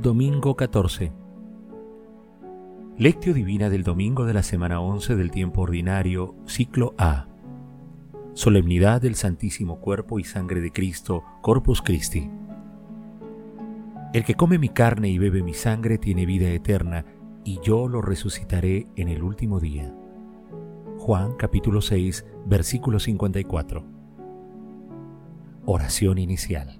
Domingo 14. Lectio Divina del domingo de la semana 11 del tiempo ordinario, ciclo A. Solemnidad del Santísimo Cuerpo y Sangre de Cristo, Corpus Christi. El que come mi carne y bebe mi sangre tiene vida eterna, y yo lo resucitaré en el último día. Juan capítulo 6, versículo 54. Oración inicial.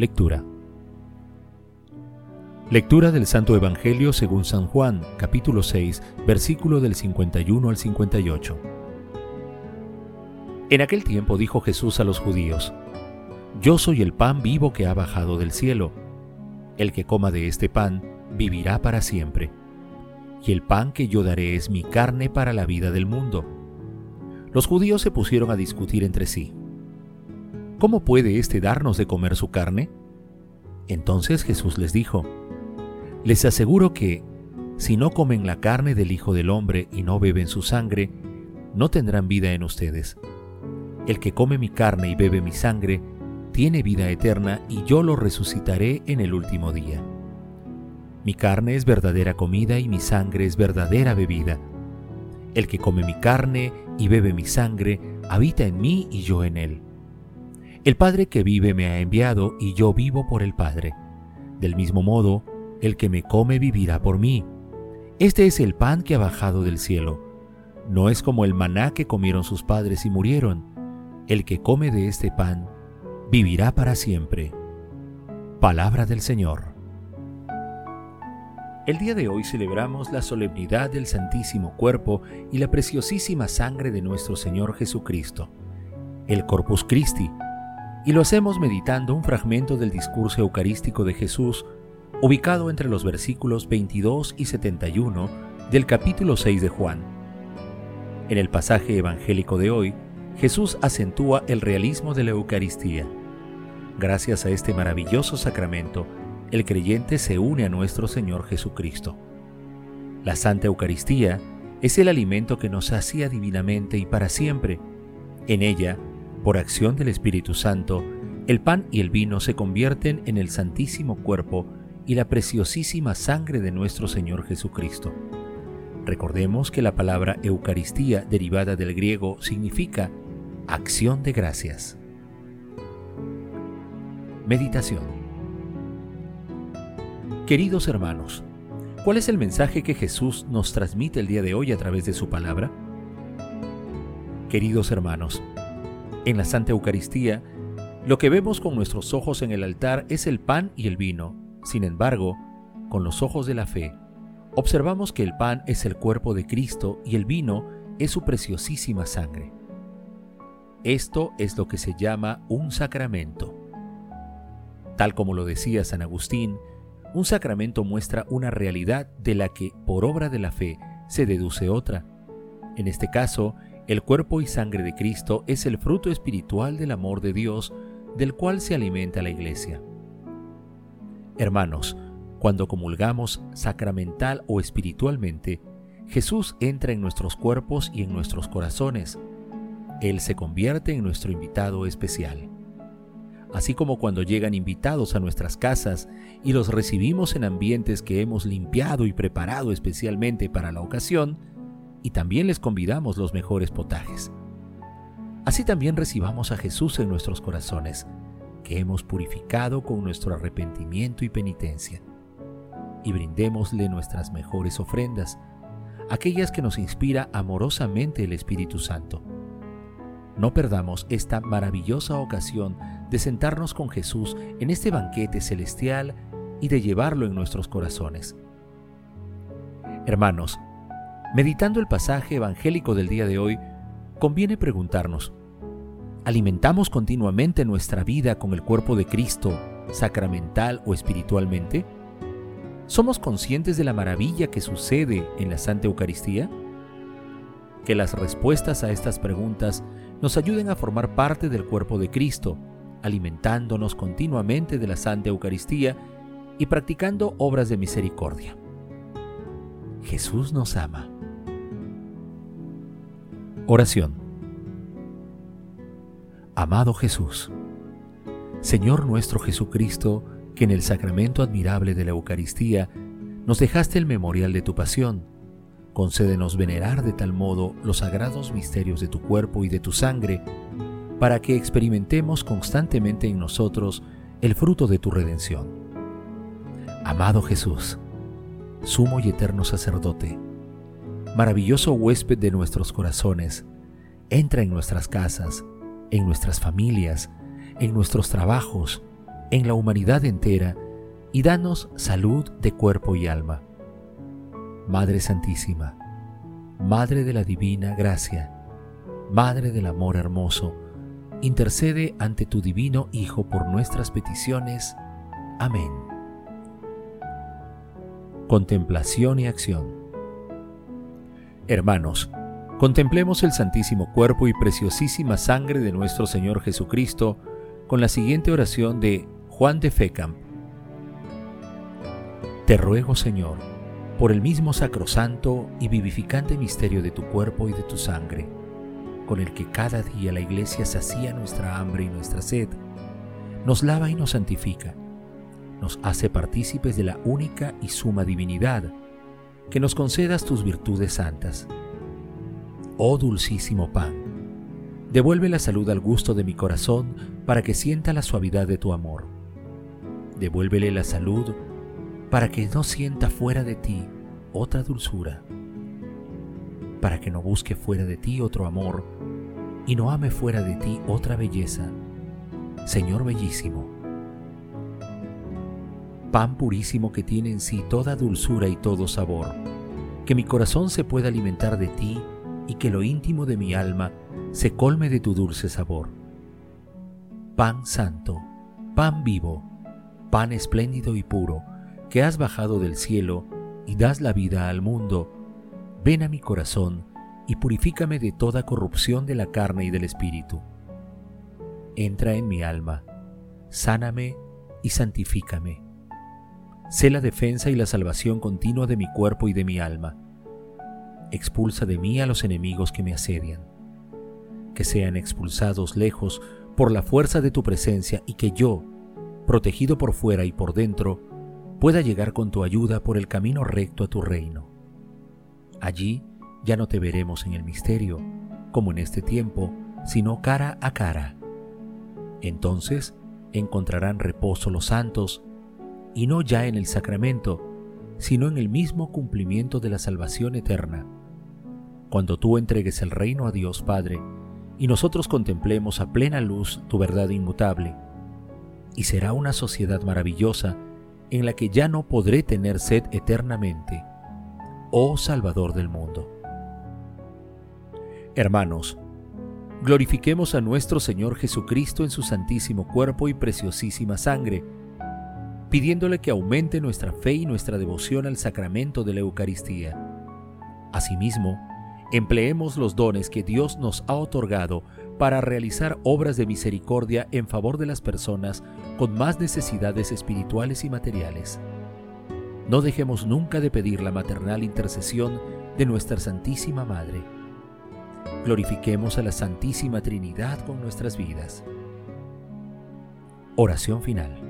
Lectura. Lectura del Santo Evangelio según San Juan, capítulo 6, versículo del 51 al 58. En aquel tiempo dijo Jesús a los judíos, Yo soy el pan vivo que ha bajado del cielo. El que coma de este pan vivirá para siempre. Y el pan que yo daré es mi carne para la vida del mundo. Los judíos se pusieron a discutir entre sí. ¿Cómo puede éste darnos de comer su carne? Entonces Jesús les dijo, Les aseguro que, si no comen la carne del Hijo del Hombre y no beben su sangre, no tendrán vida en ustedes. El que come mi carne y bebe mi sangre, tiene vida eterna y yo lo resucitaré en el último día. Mi carne es verdadera comida y mi sangre es verdadera bebida. El que come mi carne y bebe mi sangre, habita en mí y yo en él. El Padre que vive me ha enviado y yo vivo por el Padre. Del mismo modo, el que me come vivirá por mí. Este es el pan que ha bajado del cielo. No es como el maná que comieron sus padres y murieron. El que come de este pan vivirá para siempre. Palabra del Señor. El día de hoy celebramos la solemnidad del Santísimo Cuerpo y la preciosísima sangre de nuestro Señor Jesucristo, el Corpus Christi, y lo hacemos meditando un fragmento del discurso eucarístico de Jesús ubicado entre los versículos 22 y 71 del capítulo 6 de Juan. En el pasaje evangélico de hoy, Jesús acentúa el realismo de la Eucaristía. Gracias a este maravilloso sacramento, el creyente se une a nuestro Señor Jesucristo. La Santa Eucaristía es el alimento que nos hacía divinamente y para siempre. En ella, por acción del Espíritu Santo, el pan y el vino se convierten en el santísimo cuerpo y la preciosísima sangre de nuestro Señor Jesucristo. Recordemos que la palabra Eucaristía derivada del griego significa acción de gracias. Meditación Queridos hermanos, ¿cuál es el mensaje que Jesús nos transmite el día de hoy a través de su palabra? Queridos hermanos, en la Santa Eucaristía, lo que vemos con nuestros ojos en el altar es el pan y el vino. Sin embargo, con los ojos de la fe, observamos que el pan es el cuerpo de Cristo y el vino es su preciosísima sangre. Esto es lo que se llama un sacramento. Tal como lo decía San Agustín, un sacramento muestra una realidad de la que, por obra de la fe, se deduce otra. En este caso, el cuerpo y sangre de Cristo es el fruto espiritual del amor de Dios del cual se alimenta la iglesia. Hermanos, cuando comulgamos sacramental o espiritualmente, Jesús entra en nuestros cuerpos y en nuestros corazones. Él se convierte en nuestro invitado especial. Así como cuando llegan invitados a nuestras casas y los recibimos en ambientes que hemos limpiado y preparado especialmente para la ocasión, y también les convidamos los mejores potajes. Así también recibamos a Jesús en nuestros corazones, que hemos purificado con nuestro arrepentimiento y penitencia, y brindémosle nuestras mejores ofrendas, aquellas que nos inspira amorosamente el Espíritu Santo. No perdamos esta maravillosa ocasión de sentarnos con Jesús en este banquete celestial y de llevarlo en nuestros corazones. Hermanos, Meditando el pasaje evangélico del día de hoy, conviene preguntarnos, ¿alimentamos continuamente nuestra vida con el cuerpo de Cristo sacramental o espiritualmente? ¿Somos conscientes de la maravilla que sucede en la Santa Eucaristía? Que las respuestas a estas preguntas nos ayuden a formar parte del cuerpo de Cristo, alimentándonos continuamente de la Santa Eucaristía y practicando obras de misericordia. Jesús nos ama. Oración. Amado Jesús, Señor nuestro Jesucristo, que en el sacramento admirable de la Eucaristía nos dejaste el memorial de tu pasión, concédenos venerar de tal modo los sagrados misterios de tu cuerpo y de tu sangre, para que experimentemos constantemente en nosotros el fruto de tu redención. Amado Jesús, sumo y eterno sacerdote, maravilloso huésped de nuestros corazones, entra en nuestras casas, en nuestras familias, en nuestros trabajos, en la humanidad entera, y danos salud de cuerpo y alma. Madre Santísima, Madre de la Divina Gracia, Madre del Amor Hermoso, intercede ante tu Divino Hijo por nuestras peticiones. Amén. Contemplación y acción. Hermanos, contemplemos el santísimo cuerpo y preciosísima sangre de nuestro Señor Jesucristo con la siguiente oración de Juan de Fecamp. Te ruego, Señor, por el mismo sacrosanto y vivificante misterio de tu cuerpo y de tu sangre, con el que cada día la Iglesia sacía nuestra hambre y nuestra sed, nos lava y nos santifica nos hace partícipes de la única y suma divinidad, que nos concedas tus virtudes santas. Oh dulcísimo pan, devuelve la salud al gusto de mi corazón para que sienta la suavidad de tu amor. Devuélvele la salud para que no sienta fuera de ti otra dulzura, para que no busque fuera de ti otro amor y no ame fuera de ti otra belleza. Señor bellísimo, pan purísimo que tiene en sí toda dulzura y todo sabor, que mi corazón se pueda alimentar de ti y que lo íntimo de mi alma se colme de tu dulce sabor. Pan santo, pan vivo, pan espléndido y puro, que has bajado del cielo y das la vida al mundo, ven a mi corazón y purifícame de toda corrupción de la carne y del espíritu. Entra en mi alma, sáname y santifícame Sé la defensa y la salvación continua de mi cuerpo y de mi alma. Expulsa de mí a los enemigos que me asedian. Que sean expulsados lejos por la fuerza de tu presencia y que yo, protegido por fuera y por dentro, pueda llegar con tu ayuda por el camino recto a tu reino. Allí ya no te veremos en el misterio, como en este tiempo, sino cara a cara. Entonces encontrarán reposo los santos, y no ya en el sacramento, sino en el mismo cumplimiento de la salvación eterna. Cuando tú entregues el reino a Dios Padre, y nosotros contemplemos a plena luz tu verdad inmutable, y será una sociedad maravillosa en la que ya no podré tener sed eternamente, oh Salvador del mundo. Hermanos, glorifiquemos a nuestro Señor Jesucristo en su santísimo cuerpo y preciosísima sangre, pidiéndole que aumente nuestra fe y nuestra devoción al sacramento de la Eucaristía. Asimismo, empleemos los dones que Dios nos ha otorgado para realizar obras de misericordia en favor de las personas con más necesidades espirituales y materiales. No dejemos nunca de pedir la maternal intercesión de nuestra Santísima Madre. Glorifiquemos a la Santísima Trinidad con nuestras vidas. Oración final.